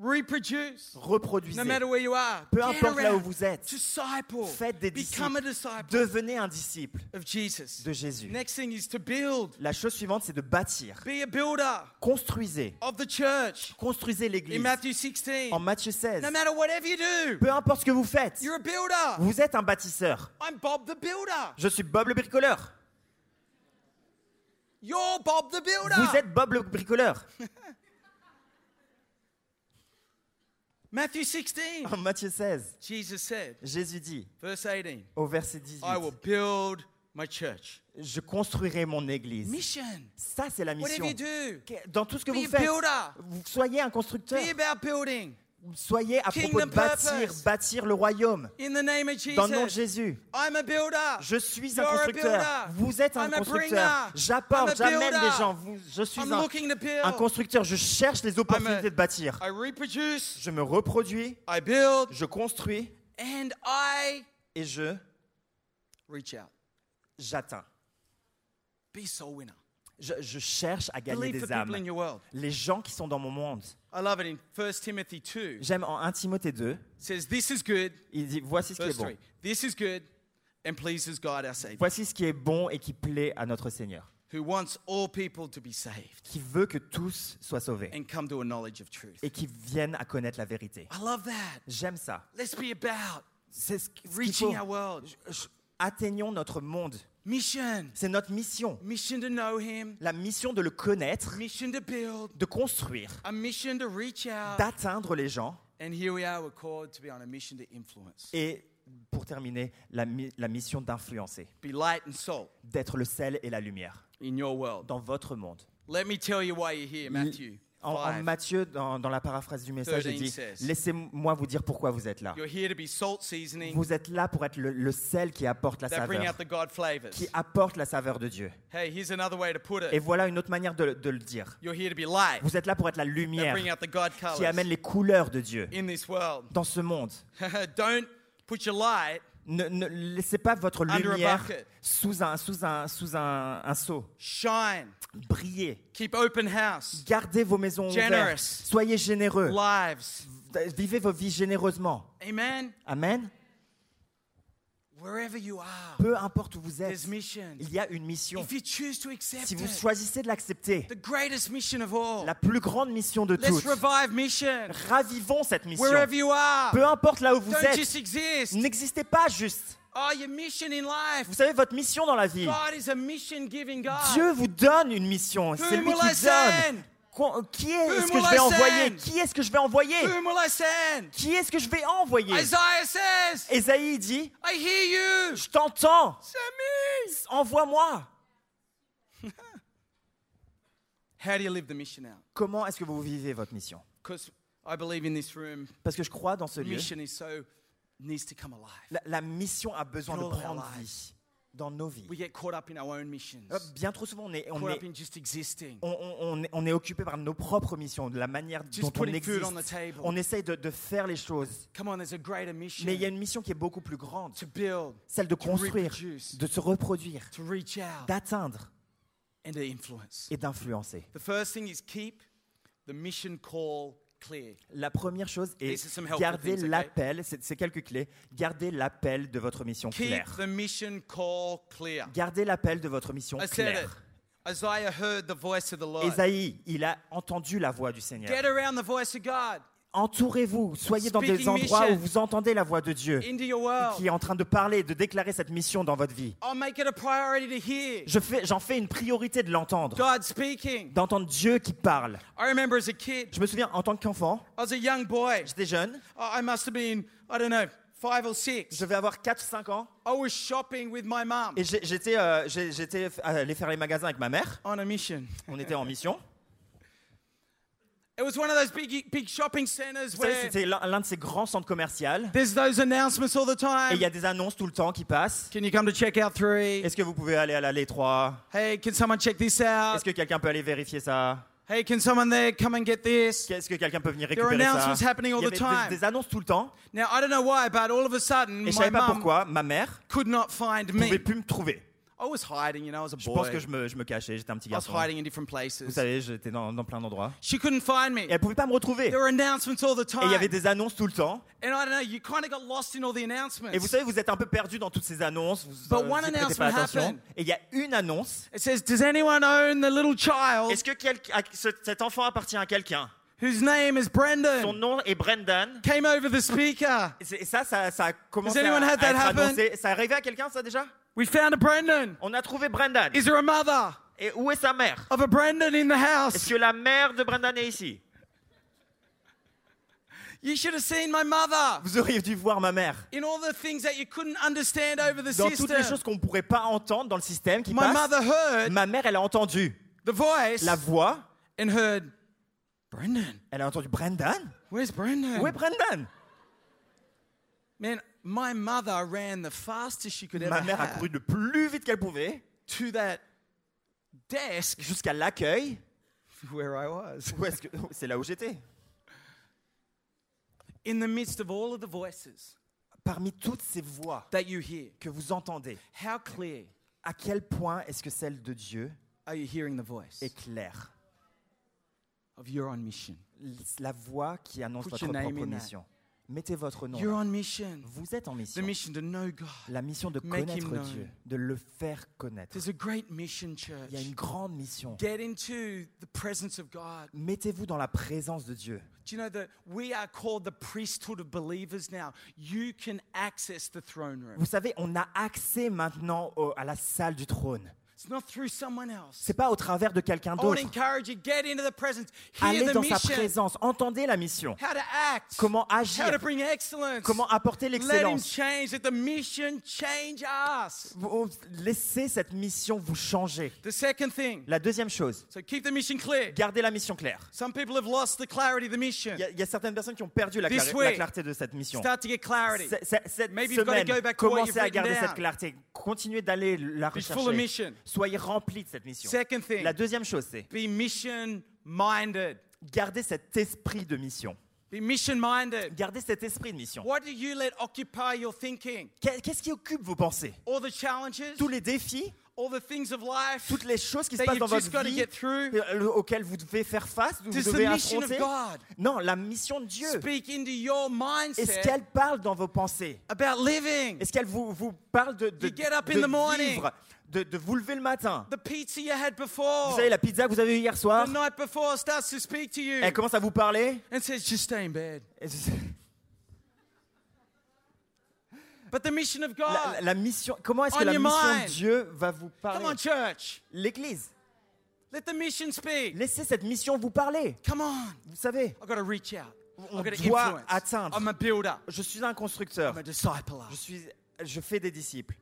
Reproduce. Reproduisez. No matter where you are. Peu importe là où vous êtes. Disciple. Faites des Become a disciples. disciple Devenez un disciple of Jesus. de Jésus. Next thing is to build. La chose suivante, c'est de bâtir. Be a builder Construisez. of the church. Construisez In l'église. Matthew 16. En Matthieu 16. No matter whatever you do, Peu importe ce que vous faites, you're a builder. vous êtes un bâtisseur. I'm Bob the builder. Je suis Bob le bricoleur. You're Bob the builder. Vous êtes Bob le bricoleur. Matthew 16. En Matthieu 16, Jesus said, Jésus dit verse 18, au verset 18, I will build my church. je construirai mon église. Mission. Ça, c'est la mission. Whatever you do, Que- Dans tout ce que be vous a faites, builder. vous soyez un constructeur. Be about building Soyez à propos de bâtir, bâtir le royaume. Dans le nom de. Jésus. Je suis un constructeur. Vous êtes un constructeur. J'apporte, j'amène des gens. Je suis un, constructeur. Je cherche les opportunités de bâtir. Je me reproduis, je construis et je reach out. j'atteins. Je, je cherche à gagner des âmes. Les gens qui sont dans mon monde. I love it in 1 Timothy 2. J'aime en 1 Timothée 2, It says, This is good. il dit voici ce qui est bon. 3. This is good and pleases God our Savior, Voici ce qui est bon et qui plaît à notre Seigneur, who wants all people to be saved qui veut que tous soient sauvés and come to a knowledge of truth. et qui viennent à connaître la vérité. I love that. J'aime ça. Let's be about C'est ce, ce reaching faut. our world. Atteignons notre monde. Mission. C'est notre mission. Mission to know Him. La mission de le connaître, Mission to build. de construire, A mission to reach out. d'atteindre les gens. And here we are, we're called to be on a mission to influence. Et pour terminer, la, mi- la mission d'influencer, Be light and salt d'être le sel et la lumière in your world. dans votre monde. Let me tell you why you're here, Matthew. En, en 5. Matthieu, dans, dans la paraphrase du message, il 13 dit. Laissez-moi vous dire pourquoi vous êtes là. Vous êtes là pour être le, le sel qui apporte la saveur, qui apporte la saveur de Dieu. Hey, here's another way to put Et it. voilà une autre manière de, de le dire. Vous êtes là pour être la lumière qui amène les couleurs de Dieu dans ce monde. Ne, ne laissez pas votre Under a lumière bucket. sous un, sous un, sous un, un seau. shine, Brillez. keep open house, Gardez vos maisons Generous. ouvertes. Soyez généreux. lives. Vivez vos vies généreusement. Amen. Amen. Wherever you are, Peu importe où vous êtes, il y a une mission. Si vous choisissez de l'accepter, the greatest mission of all. la plus grande mission de toutes, ravivons cette mission. Wherever you are, Peu importe là où vous êtes, exist. n'existez pas juste. Your mission in life? Vous savez, votre mission dans la vie, God is a mission giving God. Dieu vous donne une mission. C'est lui qui donne. Qu- Qui est-ce que je vais envoyer? Qui est-ce que je vais envoyer? Qui est-ce que je vais envoyer? Ésaïe dit, je t'entends, envoie-moi. How do you live the mission out? Comment est-ce que vous vivez votre mission? Because I believe in this room, Parce que je crois dans ce lieu, la, la mission a besoin In de prendre vie dans nos vies. We get caught up in our own missions, Euh, Bien trop souvent, on est, on on, on- occupé par nos propres missions, de la manière dont on existe. On essaye de, de faire les choses. Come on, there's a greater mission Mais il y a une mission qui est beaucoup plus grande, to build, celle de construire, de se reproduire, to reach out, d'atteindre et d'influencer. The first thing is keep the mission call. La première chose est garder l'appel, c'est quelques clés, garder l'appel de votre mission claire. Gardez l'appel de votre mission claire. Ésaïe, il a entendu la voix du Seigneur. Entourez-vous, soyez dans des endroits où vous entendez la voix de Dieu qui est en train de parler, de déclarer cette mission dans votre vie. Je fais, j'en fais une priorité de l'entendre, d'entendre Dieu qui parle. Je me souviens, en tant qu'enfant, j'étais jeune, je devais avoir 4-5 ans, I was shopping with my mum. Et j'étais euh, j'étais allé faire les magasins avec ma mère. on a mission. On était en mission. It was one of those big, big shopping centers Vous savez, where c'était l'un de ces grands centres commerciaux. there's those announcements all the Et il y time. a des annonces tout le temps qui passent. Can you come to checkout three? Est-ce que vous pouvez aller à l'allée 3 Hey, can someone check this out? Est-ce que quelqu'un peut aller vérifier ça? Hey, can someone there come and get this? Est-ce que quelqu'un peut venir There are récupérer ça? announcements happening all Il y the avait des- time. des, annonces tout le temps. Now, I don't know why, but all of a sudden, Et je my savais pas pourquoi. Ma mère could not find ne pouvait me. plus me trouver. I was hiding, you know, as a Je boy. pense que je me, je me cachais. J'étais un petit I was garçon. hiding in different Vous places. savez, j'étais dans, dans plein d'endroits. She couldn't find me. Et elle pouvait pas me retrouver. There were announcements all the Et il y avait time. des annonces tout le temps. And I don't know, you kind of got lost in all the announcements. Et vous savez, vous êtes un peu perdu dans toutes ces annonces. Vous But euh, one vous prêtez pas announcement attention. happened. Et il y a une annonce. It says, Does anyone own the little child? Est-ce que quel- à- ce- cet enfant appartient à quelqu'un? Whose name is Son Brendan? nom est Brendan. Came over the speaker. Et c'est- et ça, ça, ça a commencé Has à, anyone à that être happen? annoncé. Ça arrivé à quelqu'un, ça déjà? We found a Brendan. On a trouvé Brendan. Is there a mother Et où est sa mère? of a Brendan in the Est-ce house? que la mère de Brendan est ici? You should have seen my mother Vous auriez dû voir ma mère. in all the things that you couldn't understand over the Dans toutes les choses qu'on ne pourrait pas entendre dans le système qui My passe, mother heard ma mère, elle a entendu the voice la voix, and heard, Brendan, elle a entendu Brendan? where's Brendan? Où est Brendan? Man, my mother ran the fastest she could ever Ma mère a have couru le plus vite qu'elle pouvait to that desk jusqu'à l'accueil. where I was. Où est-ce que c'est là où j'étais In the midst of all of the voices Parmi toutes ces voix that you hear, que vous entendez, how clear à quel point est-ce que celle de Dieu are you hearing the voice est claire? of you're on mission? La voix qui annonce Put votre your name propre in that. mission. Mettez votre nom. You're on mission. Vous êtes en The mission. mission to know God. La mission de Make him connaître known. Dieu, de le faire connaître. There's a great mission, Il y a une church. grande mission. Get into the presence of God. Mettez-vous dans la présence de Dieu. Do you know that we are called the priesthood of believers now? You can access the throne room. Vous savez, on a accès maintenant au- à la salle du trône. It's not through someone else. C'est pas au travers de quelqu'un d'autre. Allez dans sa présence, entendez la mission. How to act. Comment How agir, to bring excellence. comment apporter Let him l'excellence. change. Let the mission change us. Vous- Laissez cette mission vous changer. La deuxième chose, So keep the mission clear. gardez la mission claire. Some people have lost the clarity of the mission. Il y, a- certaines personnes qui ont perdu la, clarté de cette mission. Cette Maybe you've got to semaine, go back to what commencez à garder cette clarté. Continuez d'aller la rechercher. Soyez remplis de cette mission. Second thing. La deuxième chose, c'est Be mission minded. garder cet esprit de mission. Be mission minded. Gardez cet esprit de mission. What do you let occupy your thinking? Qu'est- Qu'est-ce qui occupe vos pensées? All the challenges, Tous les défis, all the things of life? Toutes les choses qui se passent dans votre vie through? euh, auxquelles vous devez faire face, vous devez affronter? Non, la mission de Dieu. speak into your Est-ce qu'elle parle dans vos pensées? about living? Est-ce qu'elle vous, vous parle de, de, You get up de in the morning. vivre, de, de vous lever le matin The pizza you had before, Vous savez, la pizza que vous avez eue hier soir, the night before, starts to speak to you elle commence à vous parler. and says, just stay in bed. But the mission of La, God. la- la mission, comment est-ce que la mission mind. de Dieu va vous Come on, parler? church. L'Église. Let the mission speak. Laissez cette mission vous parler. Come on. Vous savez, I've got to reach out. On I've got to doit influence. atteindre. I'm a builder. je suis un constructeur. I'm a discipler. Je suis, je fais des disciples.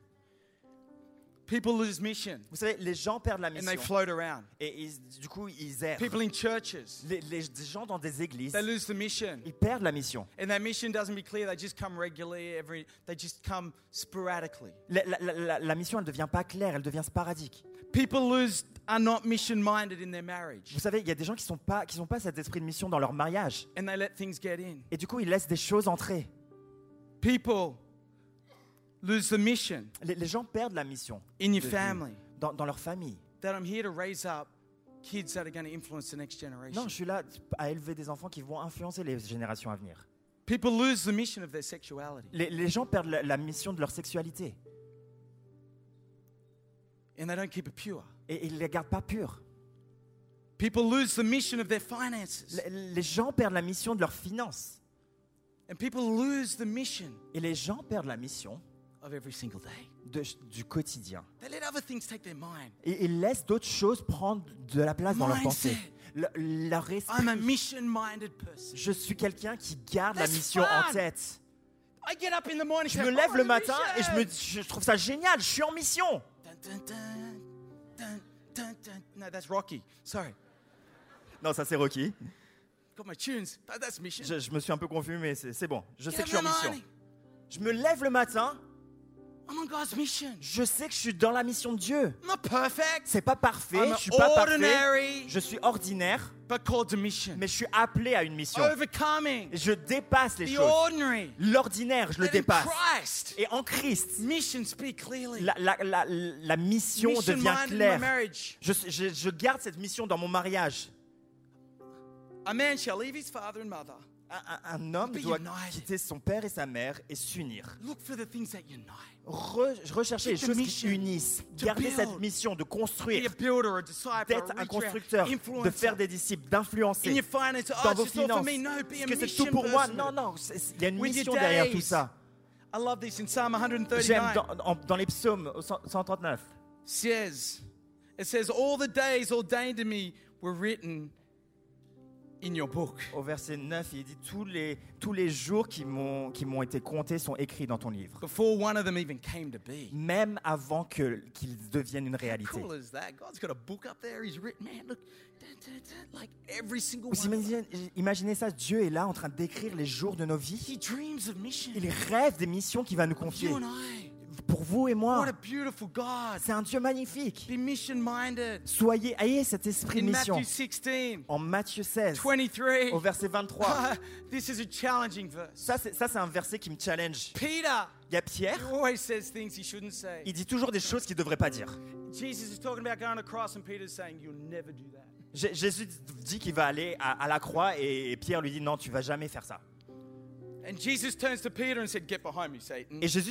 People lose mission Vous savez, les gens perdent la and they mission float around. et ils- du coup ils errent. People in churches, Les, les gens dans des églises, they lose the mission. ils perdent la mission. And that mission doesn't be clear. They just come regularly, every they just come sporadically. La, la- la- la- mission, elle ne devient pas claire, elle devient sporadique. People lose are not mission minded in their marriage. Vous savez, il y a des gens qui n'ont pas, qui ont pas cet esprit de mission dans leur mariage. And they let things get in. Et du coup, ils laissent des choses entrer. People lose the mission Les, les gens perdent la mission in your de family. dans, dans leur famille. That I'm here to raise up kids that are going to influence the next generation. Non, je suis là à élever des enfants qui vont influencer les générations à venir. People lose the mission of their sexuality. Les, les gens perdent la, la mission de leur sexualité And they don't keep it pure. et ils ne les gardent pas pures. People lose the mission of their finances. Les, les gens perdent la mission de leurs finances And people lose the mission et les gens perdent la mission of every single day. de- du quotidien. They let other things take their mind. Et ils laissent d'autres choses prendre de la place dans leur pensée. Le- leur esprit. I'm a mission minded person. Je suis quelqu'un qui garde la mission fun. en tête. I get up in the morning. Je me lève "I'm le matin et je, me, mission." je trouve ça génial. Je suis en mission. Dun, dun, dun, dun, dun, dun. No, that's Rocky. Sorry. Non, ça c'est Rocky. Got my tunes. That- That's mission. Je, je me suis un peu confus, mais c'est bon. Je sais que je suis en mission. morning. Je me lève le matin. I'm on God's mission. Je sais que je suis dans la mission de Dieu. I'm not perfect. C'est pas parfait. I'm Je suis pas parfait. Je suis ordinaire, but called to mission. mais je suis appelé à une mission. Overcoming Je dépasse les the choses. L'ordinaire, je le That dépasse. Christ, Et en Christ, mission speak clearly. la, la- la- la mission mission devient claire. je- je garde cette mission dans mon mariage. A man shall leave his father and mother. Un, homme Be doit united. quitter son père et sa mère et s'unir. Re- rechercher les choses qui unissent. Garder cette mission de construire, d'être un constructeur, de faire des disciples, In d'influencer oh, dans vos finances. Est-ce que c'est tout pour moi? Non, non, il y a une mission derrière tout ça. J'aime 139. dans, les psaumes au 100 139. says, it says, all the days ordained to me were written in your book. Au verset 9, il dit tous les, tous les jours qui m'ont qui m'ont été comptés sont écrits dans ton livre. Before one of them even came to be. Même avant que- qu'ils deviennent une réalité. cool is that? God's got a book up there. He's written, man, look, da, da, da, like every single Vous one. of them. imaginez, imaginez ça, Dieu est là en train d'écrire les jours de nos vies. He dreams of mission. Il rêve des missions qu'il va nous confier. You and I. Pour vous et moi, What a beautiful God. c'est un Dieu magnifique. Be mission minded. Soyez, ayez cet esprit de mission. Matthew 16, En Matthieu 16, 23. au verset 23. this is a challenging verse. Ça, c'est un verset qui me challenge. Peter Il y a Pierre, he always says things he shouldn't say. il dit toujours des choses qu'il ne devrait pas dire. Jésus dit qu'il va aller à, à la croix et, et Pierre lui dit non, tu vas jamais faire ça. Et Jésus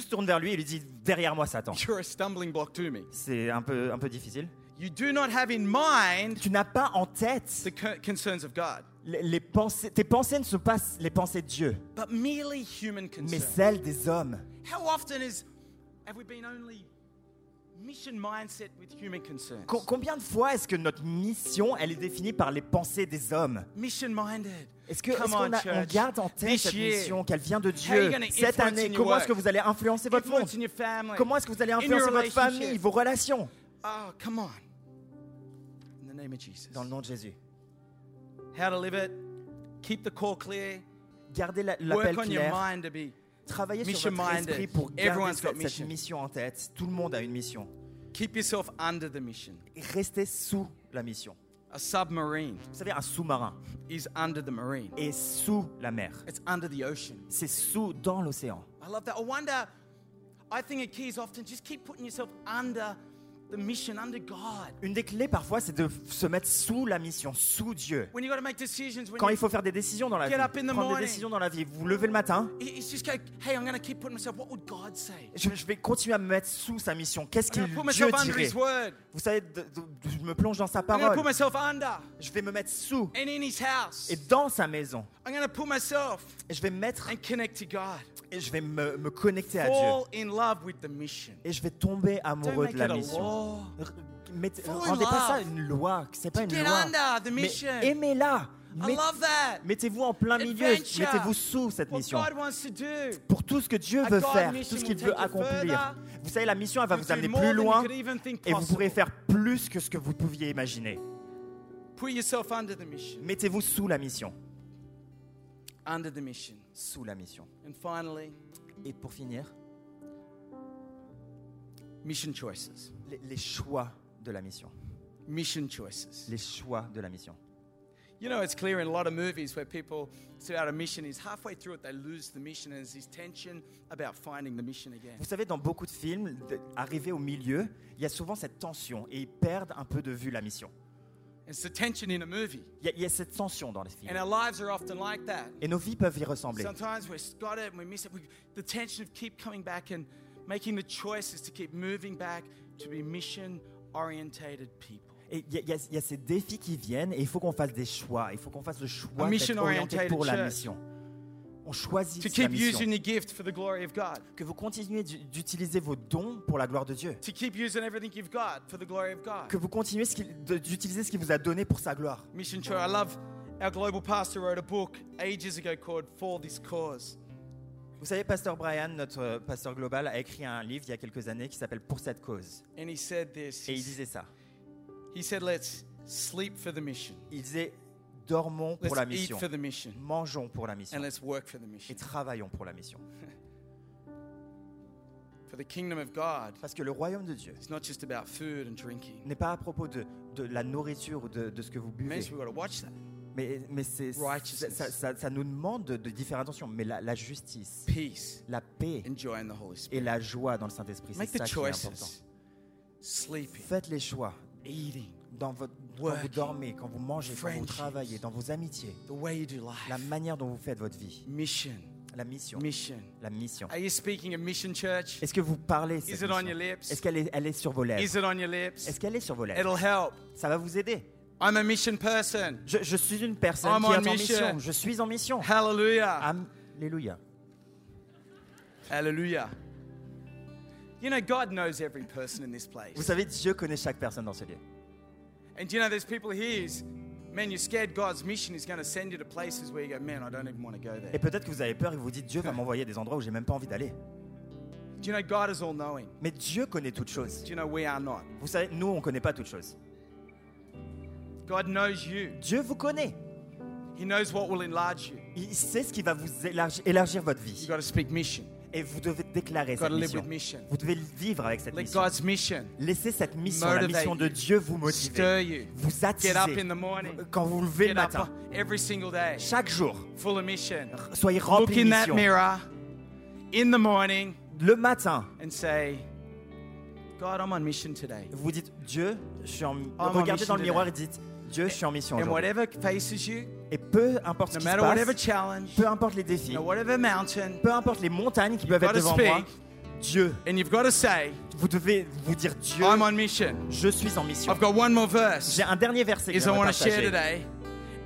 se tourne vers lui et lui dit derrière moi Satan. You're a stumbling block to me. C'est un peu, un peu difficile. You do not have in mind Tu n'as pas en tête the co- concerns of God, les, les pensées. Tes pensées ne sont pas les pensées de Dieu, but merely human mais concerns. celles des hommes. How often is have we been only combien de fois est-ce que notre mission elle est définie par les pensées des hommes? Mission minded. Est-ce que- est-ce qu'on on, garde en tête cette mission qu'elle vient de Dieu cette année? Comment est-ce que vous allez influencer votre monde? Comment est-ce que vous allez in influencer your votre famille, vos relations? Oh, come on. In the name of Jesus. Dans le nom de Jésus. How to live it? Keep the core clear. Gardez la- l'appel clair. Travaillez sur votre esprit pour garder cette, cette mission. mission en tête. Tout le monde a une mission. Keep yourself under the mission. Restez sous la mission. A submarine Vous savez, un sous-marin is under the marine. est sous la mer. It's under the ocean. C'est sous dans l'océan. I love that. I wonder, I think a key is often just keep putting yourself under the mission, under God. Une des clés parfois, c'est de se mettre sous la mission, sous Dieu. When you got to make decisions, when Quand you, il faut faire des décisions dans la vie, up in the prendre des décisions dans la vie, vous vous levez le matin, it's just go, hey, I'm going to keep putting myself, what would God say? je, vais continuer à me mettre sous sa mission. Qu'est-ce put Dieu myself under dirait? Vous savez, de- de- je me plonge dans sa parole. put myself under Je vais me mettre sous and in His house. et dans sa maison. I'm going to put myself Et je vais me mettre and connect to God. et je vais me, me connecter à Dieu. Fall in love with the mission. Et je vais tomber amoureux de la mission. Rendez pas ça une loi, c'est pas une loi. under the Mais aimez-la. Mettez-vous en plein milieu, mettez-vous sous cette mission. Pour tout ce que Dieu veut faire, tout ce qu'il veut accomplir. Vous savez, la mission, elle va vous amener plus loin et vous pourrez faire plus que ce que vous pouviez imaginer. Put yourself under the mission. Mettez-vous sous la mission. Under the mission. Sous la mission. Et pour finir, mission choices. Les, les choix de la mission. Mission choices. Les choix de la mission. You know, it's clear in a lot of movies where people set out a mission is halfway through it, they lose the mission, and there's this tension about finding the mission again. Vous savez, dans beaucoup de films, de- arrivé au milieu, il y a souvent cette tension et ils perdent un peu de vue la mission. It's the tension in a movie. Il y a, il y a cette tension dans les films. And our lives are often like that. Et nos vies peuvent y ressembler. Sometimes we've got it and we miss it. We, the tension of keep coming back and making the choices to keep moving back to be mission orientated people. Et il y, y y a ces défis qui viennent et il faut qu'on fasse des choix. Il faut qu'on fasse le choix d'être orienté pour la mission. On choisit To keep mission. using your gift for the glory of God. Que vous continuez d'u- d'utiliser vos dons pour la gloire de Dieu. To keep using everything you've got for the glory of God. Que vous continuez d'utiliser ce qu'il vous a donné pour sa gloire. Mission Church. I love our global pastor wrote a book ages ago called For This Cause. Vous savez, Pasteur Brian, notre euh, pasteur global, a écrit un livre il y a quelques années qui s'appelle Pour cette cause. And he said this. Et il disait ça. he said, Let's sleep for the mission. Il disait dormons Let's pour la eat mission, for the mission. mangeons pour la mission And let's work for the et travaillons pour la mission. For the kingdom of God Parce que le royaume de Dieu is not just about food and drinking. n'est pas à propos de, de la nourriture ou de, de ce que vous buvez. Maybe we've got to watch that. Mais, mais c'est, ça, nous demande de, de d'y faire attention. Mais la, la justice, Peace. la paix Enjoying the Holy et la joie dans le Saint-Esprit, c'est ça qui est important. Sleeping, Faites les choix eating, dans votre, quand vous Working, dormez, quand vous mangez, quand vous travaillez, dans vos amitiés, the way you do la manière dont vous faites votre vie, Mission. la mission, Mission. la mission. Are you speaking of mission, church? Est-ce que vous parlez cette Is it on mission? your lips? Est-ce qu'elle est, elle est sur vos lèvres? Is it on your lips? Est-ce qu'elle est sur vos lèvres? It'll help. Ça va vous aider. I'm a mission person. Je, je suis une personne I'm qui est en mission. Je suis en mission. Hallelujah. Alléluia. Hallelujah. You know, God knows every person in this place. Vous savez, Dieu connaît chaque personne dans ce lieu. And you know, there's people here Man, you're scared God's mission is going to send you to places where you go, man, I don't even want to go Et there. peut-être que vous avez peur et vous vous dites Dieu va m'envoyer à des endroits où j'ai même pas envie d'aller. Do you know God is all knowing? Mais Dieu connaît toutes choses. Do you know we are not? Vous savez, nous, on connaît pas toutes choses. God knows you. Dieu vous connaît. He knows what will enlarge you. Il sait ce qui va vous élargir, élargir votre You vie. to speak mission. Et vous devez déclarer cette to live with mission. mission. Vous devez vivre avec cette Let mission. God's mission Laissez cette mission, la motivate mission de you, Dieu vous motiver. you. Vous Get up attiser. in the morning. Quand vous vous levez Get le up matin, every single day. chaque jour, Full of mission. soyez in de that mission. mirror in the morning Le matin, and say, God, I'm on mission today. vous dites Dieu, je suis en... on regardez mission dans le miroir et today. dites Dieu, je suis en mission And aujourd'hui. whatever faces you, Et peu importe ce no qui se matter whatever passe, challenge, peu importe les défis, no whatever mountain, peu importe les montagnes qui peuvent être gotta devant moi, speak. Dieu, and you've got to say, vous devez vous dire Dieu, I'm on mission. je suis en mission. I've got one more verse J'ai un dernier verset que is I j'aimerais want to share partager today,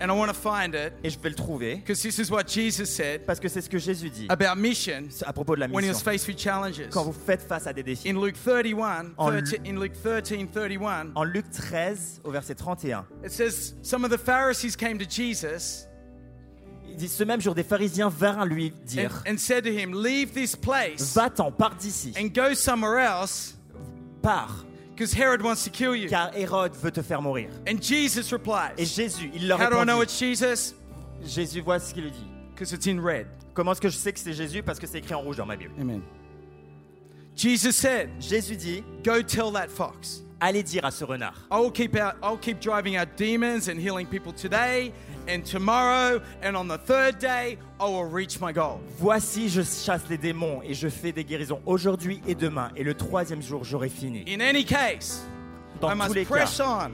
and I want to find it et je vais le trouver because this is what Jesus said parce que c'est ce que Jésus dit about mission à propos de la when he was mission. faced with challenges. Quand vous faites face à des défis. In Luke 31, En 13 in Luke 13, 31, En Luc 13, au verset 31, it says some of the Pharisees came to Jesus il dit ce même jour, des pharisiens vinrent lui and, dire and said to him, Leave this place Va-t'en, pars d'ici, and go somewhere else pars, because Herod wants to kill you. car Hérode veut te faire mourir. And Jesus Et replies, Jésus, il leur How do I know répondit it's Jesus? Jésus, voit ce qu'il lui dit. Because it's in red. Comment est-ce que je sais que c'est Jésus? Parce que c'est écrit en rouge dans ma Bible. Amen. Jesus said, Jésus dit Go tell that fox. Allez dire à ce renard I will keep out I'll keep driving out demons and healing people today and tomorrow and on the third day I will reach my goal. Voici, je chasse les démons et je fais des guérisons aujourd'hui et demain. Et le troisième jour, j'aurai fini. In any case, Dans I tous must les press cas. on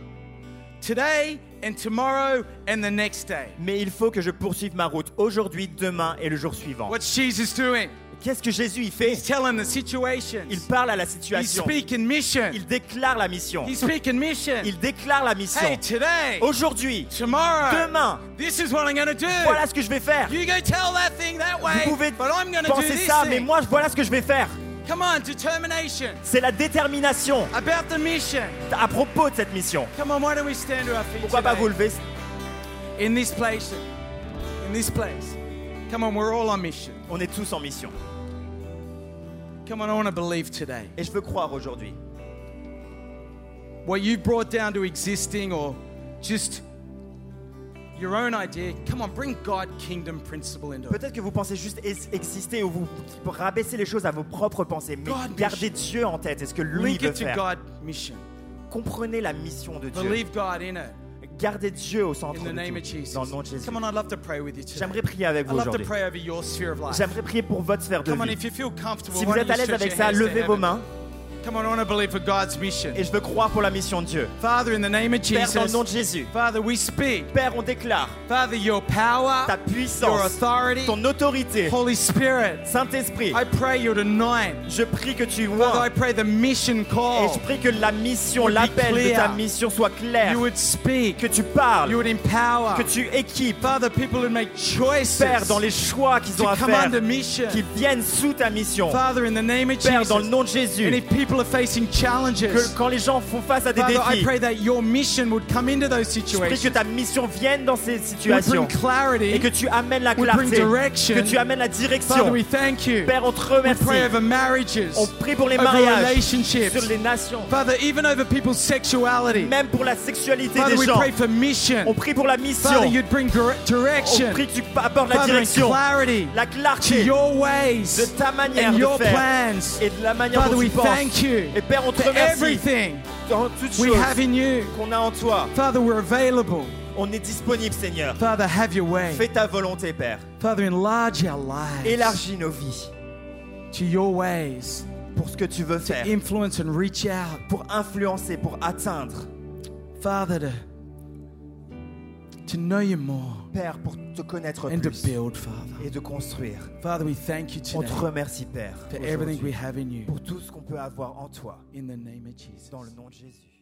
today and tomorrow and the next day. Mais il faut que je poursuive ma route aujourd'hui, demain et le jour suivant. What's Jesus doing? Qu'est-ce que Jésus y fait? He's telling the situation. Il parle à la He's situation. speaking mission. Il déclare la mission. He's speaking mission. Il déclare la mission. Hey, today, Aujourd'hui, tomorrow, demain, this is what I'm to do. voilà ce que je vais faire. You go tell that thing that way, Vous pouvez but I'm going to do penser this ça, thing. mais moi, voilà ce que je vais faire. Come on, determination C'est la détermination about the mission. à propos de cette mission. Come on, why don't we stand to our feet Pourquoi pas vous lever? In this place? In this place. Come on, we're all on mission. On est tous en mission. Come on, I want to believe today. Et je veux croire aujourd'hui. What you brought down to existing or just your own idea, come on, bring God kingdom principle into it. Peut-être que vous pensez juste es- exister ou vous rabaissez les choses à vos propres pensées, mais God gardez Dieu en tête. Est-ce que lui Link veut it to faire God mission. Comprenez la mission de Dieu. Believe God in it. Gardez Dieu au centre de tout, dans le nom de Jésus. Come on, I'd love to pray with you today. J'aimerais prier avec vous aujourd'hui. J'aimerais prier pour votre sphère de vie. Si vous êtes à l'aise avec ça, levez vos mains Come on, I want to believe for God's mission. et je veux croire pour la mission de Dieu. Father, in the name of Père, dans le nom de Jesus, Jésus. Father, we speak. Père, on déclare Father, your power, ta your puissance, authority, ton autorité, Holy Spirit. Saint-Esprit. I pray you tonight. Je prie que tu Father, I pray the mission et call. je prie que la mission, l'appel de ta mission soit clair, You would speak. que tu parles, You would empower. que tu équipes, Father, people would make choices Père, dans les choix qu'ils ont to à come faire, under mission. qui viennent sous ta mission. Father, in the name of Père, dans le Jesus. nom de And Jésus, if people are facing challenges, que quand les gens font face à des Father, I défis, pray that your mission would come into those je prie que situations. ta mission vienne dans ces situations bring clarity. et que tu amènes la clarté, direction. que tu amènes la Father, direction. we thank you. Père, on te We pray remercie. over marriages, On prie pour les mariages, sur les nations, Father, even over people's sexuality. même pour la sexualité Father, des we gens. pray for mission. On prie pour la mission. Father, you'd bring dire- On direction. prie que tu apportes la Father, direction, clarity la to clarté your de ta manière and de your faire plans. et de la manière Father, dont tu penses. You Et Père, on te remercie everything dans toutes we choses have in you. qu'on a en toi. Father, we're available. On est disponible, Seigneur. Father, have your way. Fais ta volonté, Père. Father, enlarge our lives Élargis nos vies to your ways, pour ce que tu veux faire, influence and reach out. pour influencer, pour atteindre. Father, to, to know you more Père, pour te connaître and to plus build, Father. et de construire. Father, we thank you On today te remercie, Père, for everything we have in you. pour tout ce qu'on peut avoir en toi, In the name of Jesus. dans le nom de Jésus.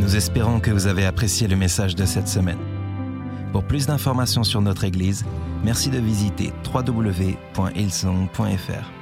Nous espérons que vous avez apprécié le message de cette semaine. Pour plus d'informations sur notre Église, merci de visiter www.hillsong.fr.